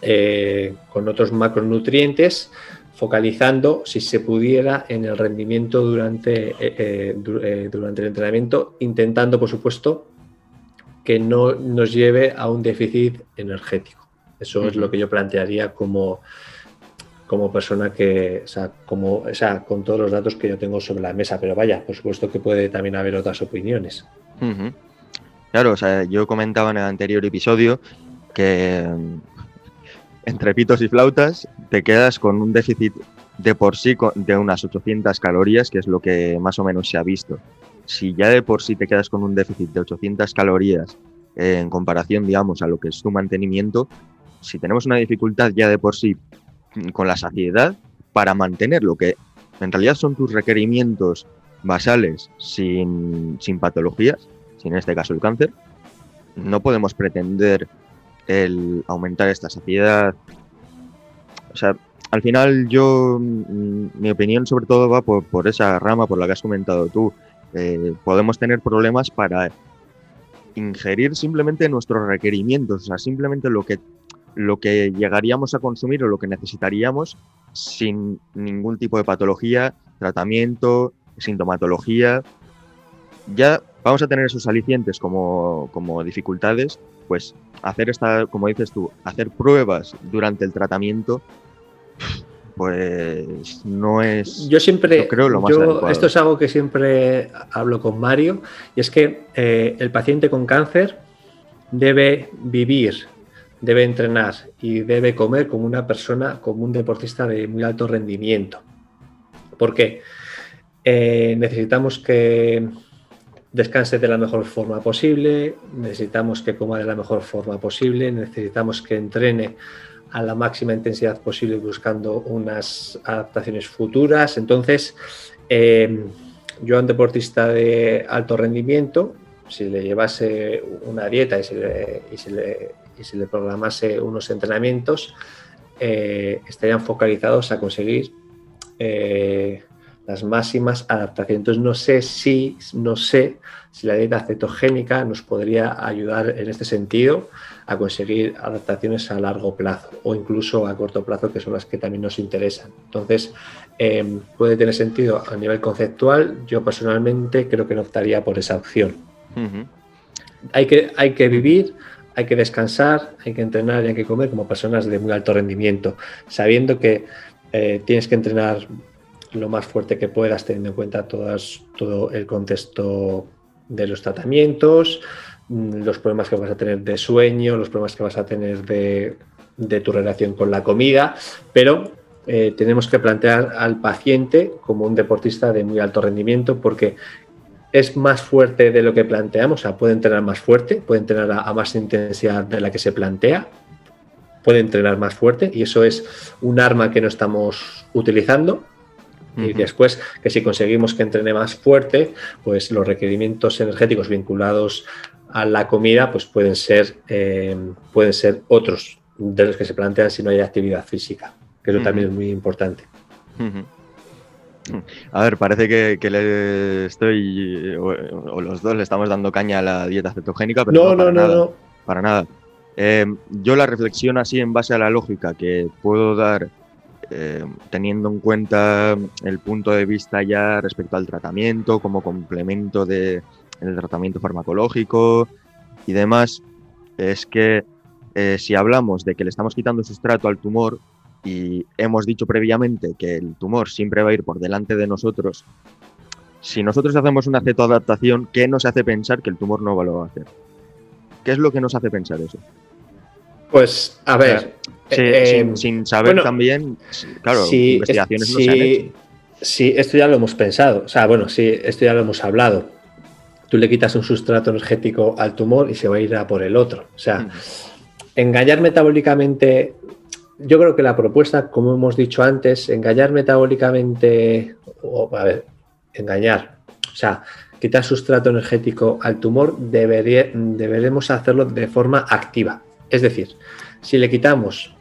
eh, con otros macronutrientes, focalizando, si se pudiera, en el rendimiento durante, eh, eh, durante el entrenamiento, intentando, por supuesto, que no nos lleve a un déficit energético. Eso es lo que yo plantearía como, como persona que, o sea, como, o sea, con todos los datos que yo tengo sobre la mesa, pero vaya, por supuesto que puede también haber otras opiniones. Claro, o sea, yo comentaba en el anterior episodio que entre pitos y flautas te quedas con un déficit de por sí de unas 800 calorías, que es lo que más o menos se ha visto. Si ya de por sí te quedas con un déficit de 800 calorías en comparación, digamos, a lo que es tu mantenimiento, si tenemos una dificultad ya de por sí con la saciedad para mantener lo que en realidad son tus requerimientos basales sin, patologías, sin en este caso el cáncer, no podemos pretender el aumentar esta saciedad. O sea, al final yo, mm, mi opinión sobre todo va por, esa rama por la que has comentado tú. Eh, podemos tener problemas para ingerir simplemente nuestros requerimientos, o sea, simplemente lo que lo que llegaríamos a consumir o lo que necesitaríamos sin ningún tipo de patología, tratamiento, sintomatología. Ya vamos a tener esos alicientes como, como dificultades, pues hacer esta, como dices tú, hacer pruebas durante el tratamiento, pues no es. Yo siempre. creo lo más esto es algo que siempre hablo con Mario, y es que eh, el paciente con cáncer debe vivir debe entrenar y debe comer como una persona, como un deportista de muy alto rendimiento. ¿Por qué? Eh, necesitamos que descanse de la mejor forma posible, necesitamos que coma de la mejor forma posible, necesitamos que entrene a la máxima intensidad posible buscando unas adaptaciones futuras. Entonces, eh, yo un deportista de alto rendimiento, si le llevase una dieta y se le programase unos entrenamientos, eh, estarían focalizados a conseguir eh, las máximas adaptaciones. Entonces no sé si, no sé si la dieta cetogénica nos podría ayudar en este sentido a conseguir adaptaciones a largo plazo o incluso a corto plazo, que son las que también nos interesan. Entonces, em, puede tener sentido a nivel conceptual. Yo personalmente creo que no optaría por esa opción. hay, que, hay que vivir, hay que descansar, hay que entrenar y hay que comer como personas de muy alto rendimiento, sabiendo que eh, tienes que entrenar lo más fuerte que puedas, teniendo en cuenta todo el contexto de los tratamientos, mm, los problemas que vas a tener de sueño, los problemas que vas a tener de, tu relación con la comida, pero eh, tenemos que plantear al paciente como un deportista de muy alto rendimiento porque es más fuerte de lo que planteamos, o sea, puede entrenar más fuerte, puede entrenar a más intensidad de la que se plantea, puede entrenar más fuerte y eso es un arma que no estamos utilizando y después, que si conseguimos que entrene más fuerte, pues los requerimientos energéticos vinculados a la comida, pues pueden ser, eh, pueden ser otros de los que se plantean si no hay actividad física, que eso también es muy importante. A ver, parece que, le estoy, o, los dos le estamos dando caña a la dieta cetogénica, pero no, para nada. Para nada. Eh, yo la reflexión así en base a la lógica que puedo dar eh, teniendo en cuenta el punto de vista ya respecto al tratamiento como complemento del tratamiento farmacológico y demás, es que eh, si hablamos de que le estamos quitando sustrato al tumor y hemos dicho previamente que el tumor siempre va a ir por delante de nosotros, si nosotros hacemos una cetoadaptación, ¿qué nos hace pensar que el tumor no lo va a hacer? ¿Qué es lo que nos hace pensar eso? Pues, a ver. Eh, eh, sin, saber también, claro, investigaciones no se han hecho. Sí, esto ya lo hemos pensado. O sea, bueno, sí, esto ya lo hemos hablado. Tú le quitas un sustrato energético al tumor y se va a ir a por el otro. O sea, engañar metabólicamente. Yo creo que la propuesta, como hemos dicho antes, engañar metabólicamente, a ver, engañar, o sea, quitar sustrato energético al tumor, debería, deberemos hacerlo de forma activa. Es decir, si le quitamos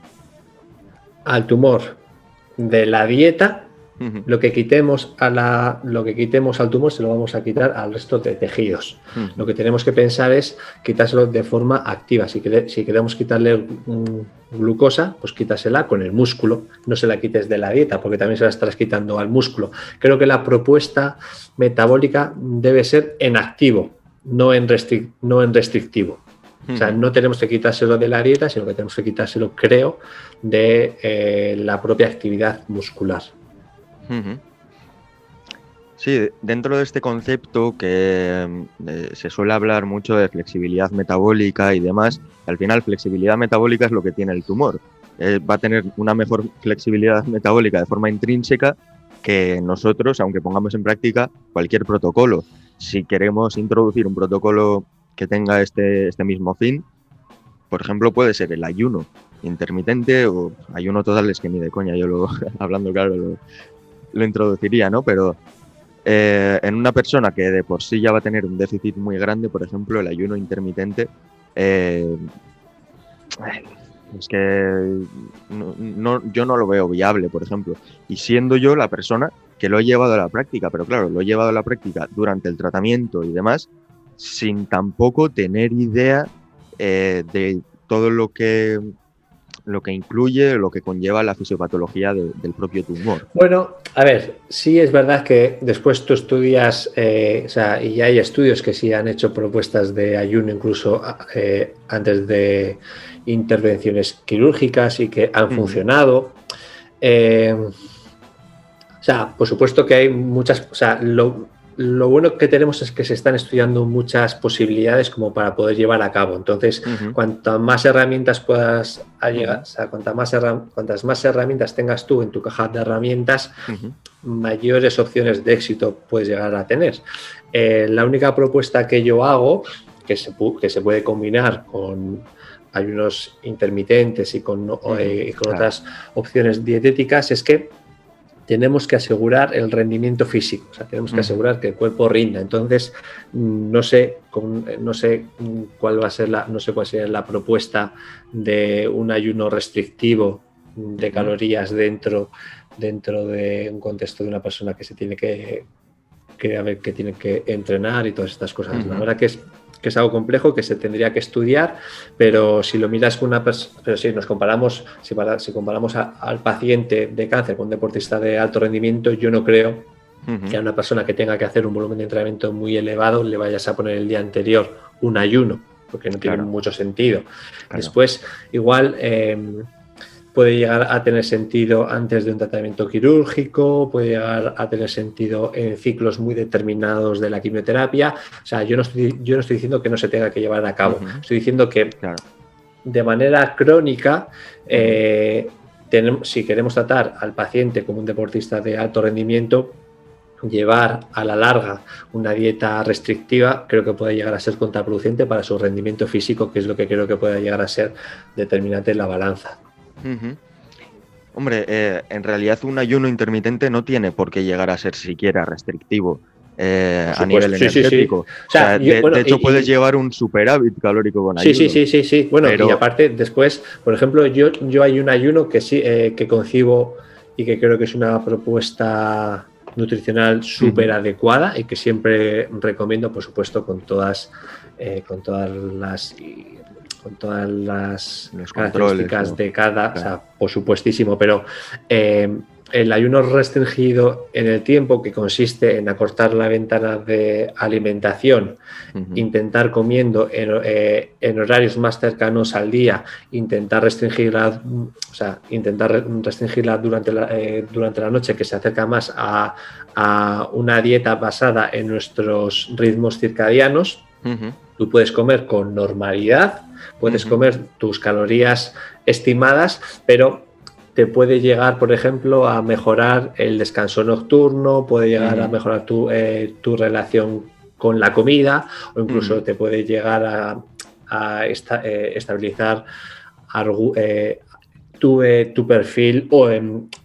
al tumor de la dieta, lo que quitemos a la, lo que quitemos al tumor se lo vamos a quitar al resto de tejidos. Lo que tenemos que pensar es quitárselo de forma activa. Si, si queremos quitarle glucosa, pues quítasela con el músculo, no se la quites de la dieta, porque también se la estarás quitando al músculo. Creo que la propuesta metabólica debe ser en activo, no en, no en restrictivo. O sea, no tenemos que quitárselo de la dieta, sino que tenemos que quitárselo, creo, de eh, la propia actividad muscular. Sí, dentro de este concepto que eh, se suele hablar mucho de flexibilidad metabólica y demás, al final flexibilidad metabólica es lo que tiene el tumor. Eh, va a tener una mejor flexibilidad metabólica de forma intrínseca que nosotros, aunque pongamos en práctica cualquier protocolo. Si queremos introducir un protocolo que tenga este, este mismo fin. Por ejemplo, puede ser el ayuno intermitente o ayuno total, es que ni de coña, yo lo, hablando claro lo, introduciría, ¿no? Pero eh, en una persona que de por sí ya va a tener un déficit muy grande, por ejemplo, el ayuno intermitente, eh, es que no, yo no lo veo viable, por ejemplo. Y siendo yo la persona que lo he llevado a la práctica, pero claro, lo he llevado a la práctica durante el tratamiento y demás, sin tampoco tener idea eh, de todo lo que lo que incluye, lo que conlleva la fisiopatología del propio tumor. Bueno, a ver, sí es verdad que después tú estudias, eh, o sea, y hay estudios que sí han hecho propuestas de ayuno incluso eh, antes de intervenciones quirúrgicas y que han funcionado. o sea, por supuesto que hay muchas, o sea, lo, lo bueno que tenemos es que se están estudiando muchas posibilidades como para poder llevar a cabo. Entonces, cuantas más herramientas puedas llegar, o sea, cuantas más, cuantas más herramientas tengas tú en tu caja de herramientas, mayores opciones de éxito puedes llegar a tener. Eh, la única propuesta que yo hago, que se, que se puede combinar con ayunos intermitentes y con, eh, con otras opciones dietéticas, es que tenemos que asegurar el rendimiento físico, o sea, tenemos que asegurar que el cuerpo rinda. Entonces, no sé, no sé cuál va a ser la, no sé cuál sería la propuesta de un ayuno restrictivo de calorías dentro, dentro de un contexto de una persona que se tiene que, que, que tiene que entrenar y todas estas cosas. La verdad que es, que es algo complejo que se tendría que estudiar, pero si lo miras con una persona, pero si nos comparamos, si, si comparamos al paciente de cáncer con un deportista de alto rendimiento, yo no creo que a una persona que tenga que hacer un volumen de entrenamiento muy elevado le vayas a poner el día anterior un ayuno, porque no tiene mucho sentido. Después, igual... Em, puede llegar a tener sentido antes de un tratamiento quirúrgico, puede llegar a tener sentido en ciclos muy determinados de la quimioterapia. O sea, yo no estoy, yo no estoy diciendo que no se tenga que llevar a cabo, estoy diciendo que de manera crónica, eh, tenemos, si queremos tratar al paciente como un deportista de alto rendimiento, llevar a la larga una dieta restrictiva creo que puede llegar a ser contraproducente para su rendimiento físico, que es lo que creo que puede llegar a ser determinante en la balanza. Hombre, eh, en realidad un ayuno intermitente no tiene por qué llegar a ser siquiera restrictivo. Eh, a nivel energético. de, hecho, puedes llevar un superávit calórico con ayuno. Sí, sí, sí, sí, Bueno, y aparte, después, por ejemplo, yo, yo hay un ayuno que sí eh, que concibo y que creo que es una propuesta nutricional súper adecuada y que siempre recomiendo, por supuesto, con todas, con todas las con todas las características de cada, o sea, por supuestísimo, pero eh, el ayuno restringido en el tiempo, que consiste en acortar la ventana de alimentación, intentar comiendo eh, en, horarios más cercanos al día, intentar restringirla, o sea, intentar restringirla durante la, eh, durante la noche, que se acerca más a, una dieta basada en nuestros ritmos circadianos. Tú puedes comer con normalidad, puedes comer tus calorías estimadas, pero te puede llegar, por ejemplo, a mejorar el descanso nocturno, puede llegar a mejorar tu, tu, relación con la comida o incluso te puede llegar a, eh, estabilizar eh, tu, eh, tu, perfil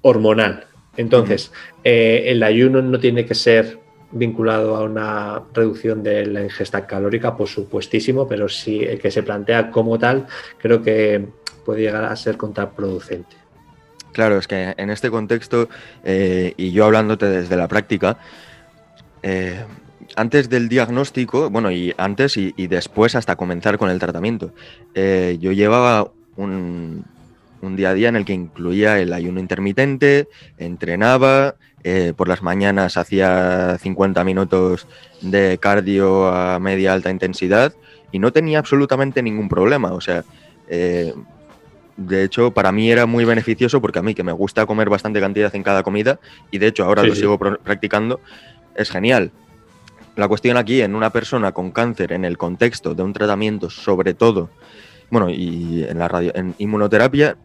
hormonal. Entonces, el ayuno no tiene que ser vinculado a una reducción de la ingesta calórica, por supuestísimo, pero si el que se plantea como tal, creo que puede llegar a ser contraproducente. Claro, es que en este contexto, eh, y yo hablándote desde la práctica, eh, antes del diagnóstico, bueno, y antes y, después hasta comenzar con el tratamiento, eh, yo llevaba un día a día en el que incluía el ayuno intermitente, entrenaba, eh, por las mañanas hacía 50 minutos de cardio a media alta intensidad y no tenía absolutamente ningún problema. O sea, eh, de hecho, para mí era muy beneficioso porque a mí, que me gusta comer bastante cantidad en cada comida, y de hecho ahora lo sigo practicando, es genial. La cuestión aquí, en una persona con cáncer, en el contexto de un tratamiento, sobre todo, bueno, y en la radio, en inmunoterapia,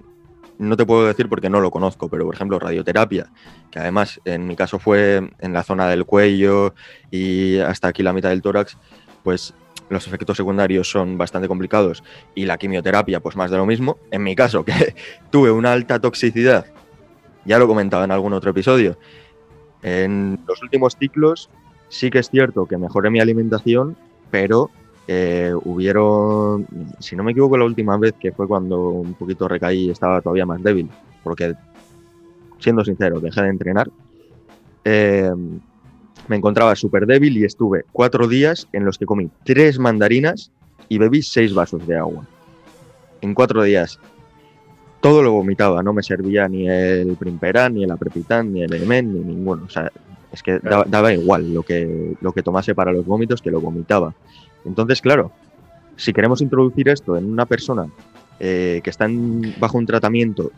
no te puedo decir porque no lo conozco, pero por ejemplo radioterapia, que además en mi caso fue en la zona del cuello y hasta aquí la mitad del tórax, pues los efectos secundarios son bastante complicados y la quimioterapia pues más de lo mismo. En mi caso, que tuve una alta toxicidad, ya lo comentaba en algún otro episodio, en los últimos ciclos sí que es cierto que mejoré mi alimentación, pero eh, hubieron, si no me equivoco, la última vez que fue cuando un poquito recaí y estaba todavía más débil, porque siendo sincero, dejé de entrenar. Eh, me encontraba súper débil y estuve cuatro días en los que comí tres mandarinas y bebí seis vasos de agua. En cuatro días. Todo lo vomitaba, no me servía ni el Primperan, ni el Aprepitan, ni el Emen, ni ninguno. O sea, es que daba, daba, igual lo que, lo que tomase para los vómitos que lo vomitaba. Entonces, claro, si queremos introducir esto en una persona eh, que está bajo un tratamiento,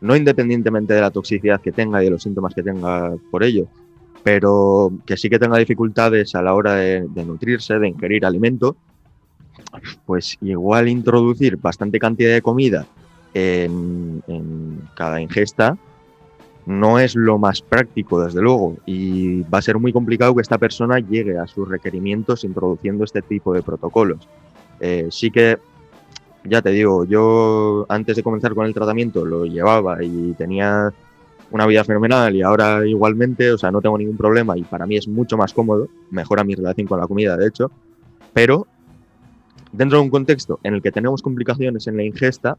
no independientemente de la toxicidad que tenga y de los síntomas que tenga por ello, pero que sí que tenga dificultades a la hora de, nutrirse, de ingerir alimento, pues igual introducir bastante cantidad de comida en cada ingesta no es lo más práctico, desde luego, y va a ser muy complicado que esta persona llegue a sus requerimientos introduciendo este tipo de protocolos. Eh, sí que, ya te digo, yo antes de comenzar con el tratamiento lo llevaba y tenía una vida fenomenal y ahora igualmente, o sea, no tengo ningún problema y para mí es mucho más cómodo, mejora mi relación con la comida, de hecho, pero dentro de un contexto en el que tenemos complicaciones en la ingesta,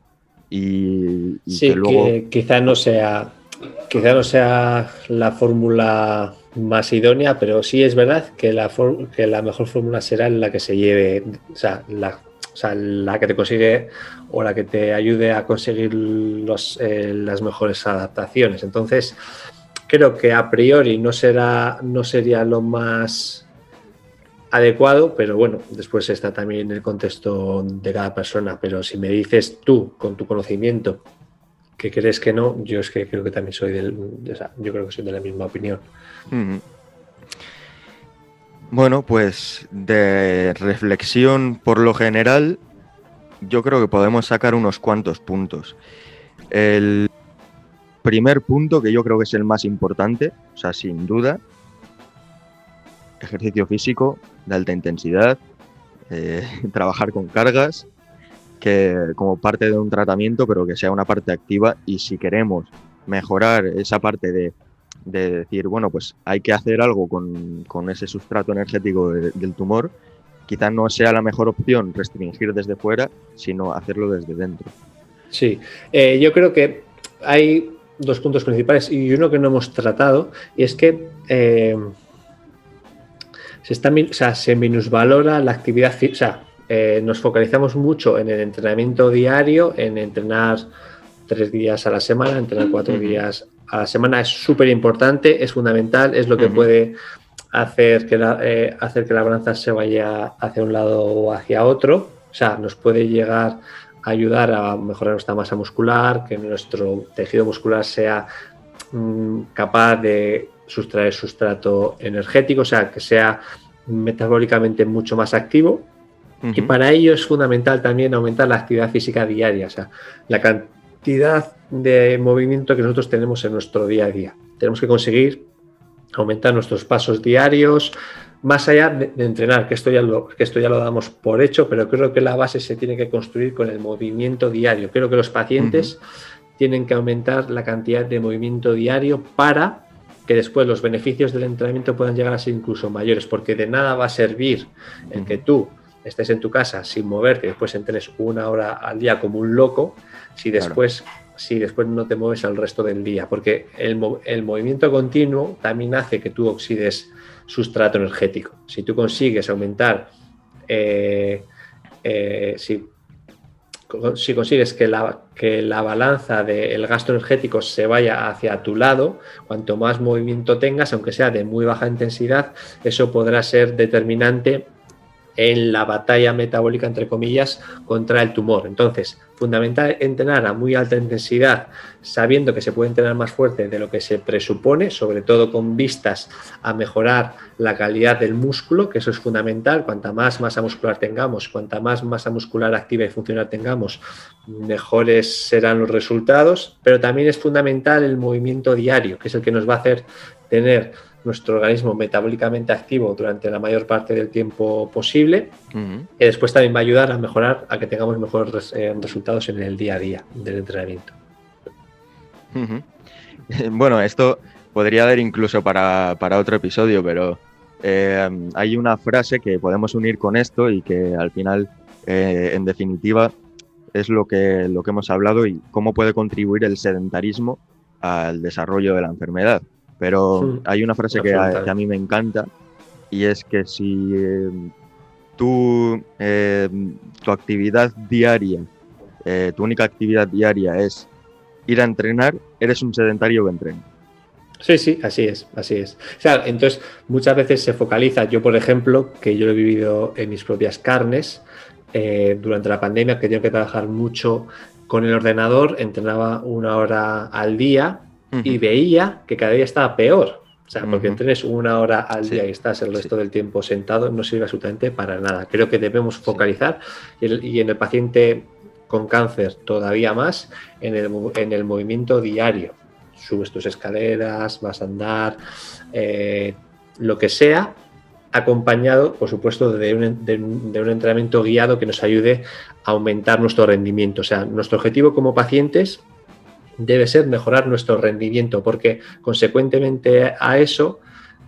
y, sí, que luego... quizá no sea quizá no sea la fórmula más idónea, pero sí es verdad que la, que la mejor fórmula será la que se lleve, o sea, la, que te consigue o la que te ayude a conseguir eh, las mejores adaptaciones. Entonces, creo que a priori no, será, no sería lo más adecuado, pero bueno, después está también el contexto de cada persona. Pero si me dices tú, con tu conocimiento, que crees que no, yo es que creo que también soy del, yo creo que soy de la misma opinión. Bueno, pues de reflexión por lo general, yo creo que podemos sacar unos cuantos puntos. El primer punto, que yo creo que es el más importante, o sea, sin duda, ejercicio físico de alta intensidad, eh, trabajar con cargas, que como parte de un tratamiento, pero que sea una parte activa y si queremos mejorar esa parte de, decir, bueno, pues hay que hacer algo con, ese sustrato energético del tumor, quizás no sea la mejor opción restringir desde fuera, sino hacerlo desde dentro. Sí, eh, yo creo que hay dos puntos principales y uno que no hemos tratado, y es que eh, se, está, se minusvalora la actividad física. Eh, nos focalizamos mucho en el entrenamiento diario, en entrenar tres días a la semana, entrenar cuatro días a la semana. Es súper importante, es fundamental, es lo que puede hacer que, la, eh, hacer que la balanza se vaya hacia un lado o hacia otro. O sea, nos puede llegar a ayudar a mejorar nuestra masa muscular, que nuestro tejido muscular sea mm, capaz de sustraer sustrato energético, o sea, que sea metabólicamente mucho más activo. Y para ello es fundamental también aumentar la actividad física diaria, o sea, la cantidad de movimiento que nosotros tenemos en nuestro día a día. Tenemos que conseguir aumentar nuestros pasos diarios, más allá de, entrenar, que esto, ya lo, que esto ya lo damos por hecho, pero creo que la base se tiene que construir con el movimiento diario. Creo que los pacientes tienen que aumentar la cantidad de movimiento diario para que después los beneficios del entrenamiento puedan llegar a ser incluso mayores, porque de nada va a servir el que tú estés en tu casa sin moverte y después entrenes una hora al día como un loco, si después, si después no te mueves el resto del día, porque el, movimiento continuo también hace que tú oxides sustrato energético. Si tú consigues aumentar, eh, eh, si si consigues que la, que la balanza del gasto energético se vaya hacia tu lado, cuanto más movimiento tengas, aunque sea de muy baja intensidad, eso podrá ser determinante en la batalla metabólica, entre comillas, contra el tumor. Entonces, fundamental entrenar a muy alta intensidad, sabiendo que se puede entrenar más fuerte de lo que se presupone, sobre todo con vistas a mejorar la calidad del músculo, que eso es fundamental. Cuanta más masa muscular tengamos, cuanta más masa muscular activa y funcional tengamos, mejores serán los resultados. Pero también es fundamental el movimiento diario, que es el que nos va a hacer tener nuestro organismo metabólicamente activo durante la mayor parte del tiempo posible, y después también va a ayudar a mejorar, a que tengamos mejores eh, resultados en el día a día del entrenamiento. Bueno, esto podría haber incluso para, otro episodio, pero eh, hay una frase que podemos unir con esto y que al final, eh, en definitiva, es lo que, lo que hemos hablado y cómo puede contribuir el sedentarismo al desarrollo de la enfermedad. Pero hay una frase que a, mí me encanta y es que si eh, tú, eh, tu actividad diaria, eh, tu única actividad diaria es ir a entrenar, eres un sedentario que entrena. Sí, sí, así es, así es. O sea, entonces, muchas veces se focaliza, yo por ejemplo, que yo lo he vivido en mis propias carnes, durante la pandemia que tenía que trabajar mucho con el ordenador, entrenaba una hora al día y veía que cada día estaba peor. O sea, porque tienes una hora al día y estás el resto del tiempo sentado, no sirve absolutamente para nada. Creo que debemos focalizar y, en el paciente con cáncer todavía más en el, en el movimiento diario. Subes tus escaleras, vas a andar, eh, lo que sea, acompañado, por supuesto, de un, de un, entrenamiento guiado que nos ayude a aumentar nuestro rendimiento. O sea, nuestro objetivo como pacientes debe ser mejorar nuestro rendimiento, porque consecuentemente a eso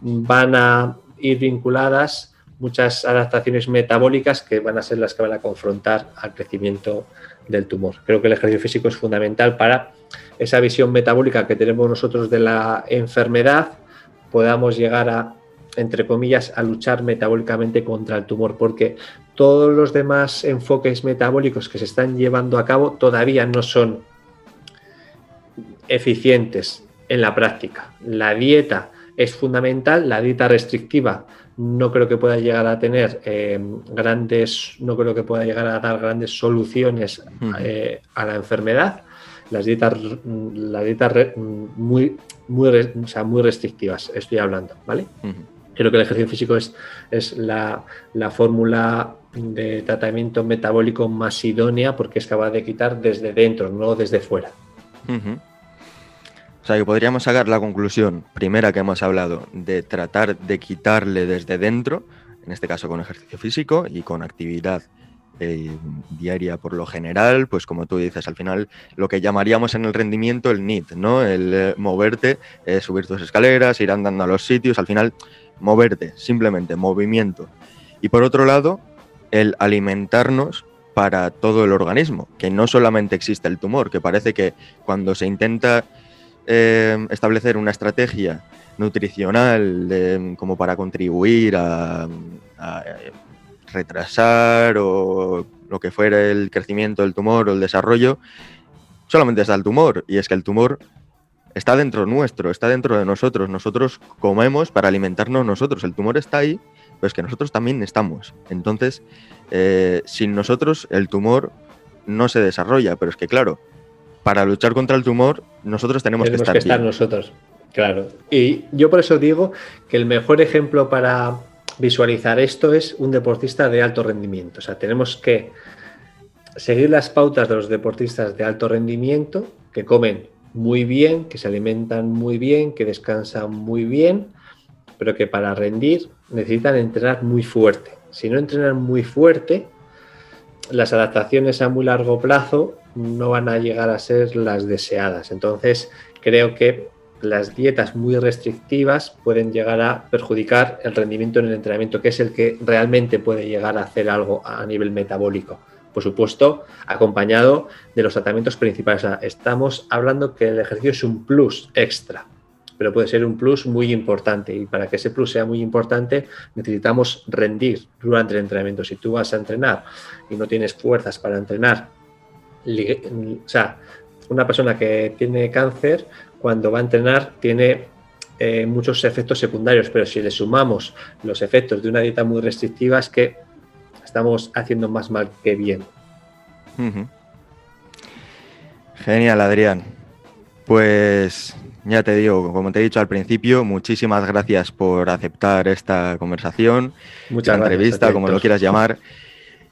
van a ir vinculadas muchas adaptaciones metabólicas que van a ser las que van a confrontar al crecimiento del tumor. Creo que el ejercicio físico es fundamental para esa visión metabólica que tenemos nosotros de la enfermedad, podamos llegar a, entre comillas, a luchar metabólicamente contra el tumor, porque todos los demás enfoques metabólicos que se están llevando a cabo todavía no son eficientes en la práctica. La dieta es fundamental, la dieta restrictiva no creo que pueda llegar a tener eh, grandes, no creo que pueda llegar a dar grandes soluciones eh, a la enfermedad. Las dietas, la dieta muy, muy, muy restrictivas, estoy hablando, ¿vale? Creo que el ejercicio físico es, es la, fórmula de tratamiento metabólico más idónea porque es capaz de quitar desde dentro, no desde fuera. O sea, que podríamos sacar la conclusión primera que hemos hablado de tratar de quitarle desde dentro, en este caso con ejercicio físico y con actividad eh, diaria por lo general, pues como tú dices, al final lo que llamaríamos en el rendimiento el NIT, ¿no? El eh, moverte, eh, subir tus escaleras, ir andando a los sitios, al final moverte, simplemente movimiento. Y por otro lado, el alimentarnos para todo el organismo, que no solamente existe el tumor, que parece que cuando se intenta eh, establecer una estrategia nutricional como para contribuir a, retrasar o lo que fuera el crecimiento del tumor o el desarrollo, solamente está el tumor. Y es que el tumor está dentro nuestro, está dentro de nosotros. Nosotros comemos para alimentarnos nosotros. El tumor está ahí, pero es que nosotros también estamos. Entonces, eh, sin nosotros el tumor no se desarrolla. Pero es que, claro, para luchar contra el tumor, nosotros tenemos, que estar, que estar nosotros. Claro. Y yo por eso digo que el mejor ejemplo para visualizar esto es un deportista de alto rendimiento. O sea, tenemos que seguir las pautas de los deportistas de alto rendimiento, que comen muy bien, que se alimentan muy bien, que descansan muy bien, pero que para rendir necesitan entrenar muy fuerte. Si no entrenan muy fuerte, las adaptaciones a muy largo plazo no van a llegar a ser las deseadas. Entonces, creo que las dietas muy restrictivas pueden llegar a perjudicar el rendimiento en el entrenamiento, que es el que realmente puede llegar a hacer algo a nivel metabólico. Por supuesto, acompañado de los tratamientos principales. estamos hablando que el ejercicio es un plus extra, pero puede ser un plus muy importante. Y para que ese plus sea muy importante, necesitamos rendir durante el entrenamiento. Si tú vas a entrenar y no tienes fuerzas para entrenar o sea, una persona que tiene cáncer, cuando va a entrenar, tiene eh, muchos efectos secundarios, pero si le sumamos los efectos de una dieta muy restrictiva, es que estamos haciendo más mal que bien. Genial, Adrián. Pues ya te digo, como te he dicho al principio, muchísimas gracias por aceptar esta conversación, Muchas entrevista, como lo quieras llamar.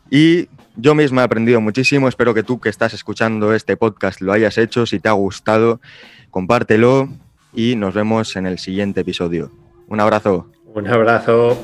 Y yo mismo he aprendido muchísimo, espero que tú que estás escuchando este podcast lo hayas hecho, si te ha gustado, compártelo y nos vemos en el siguiente episodio. Un abrazo. Un abrazo.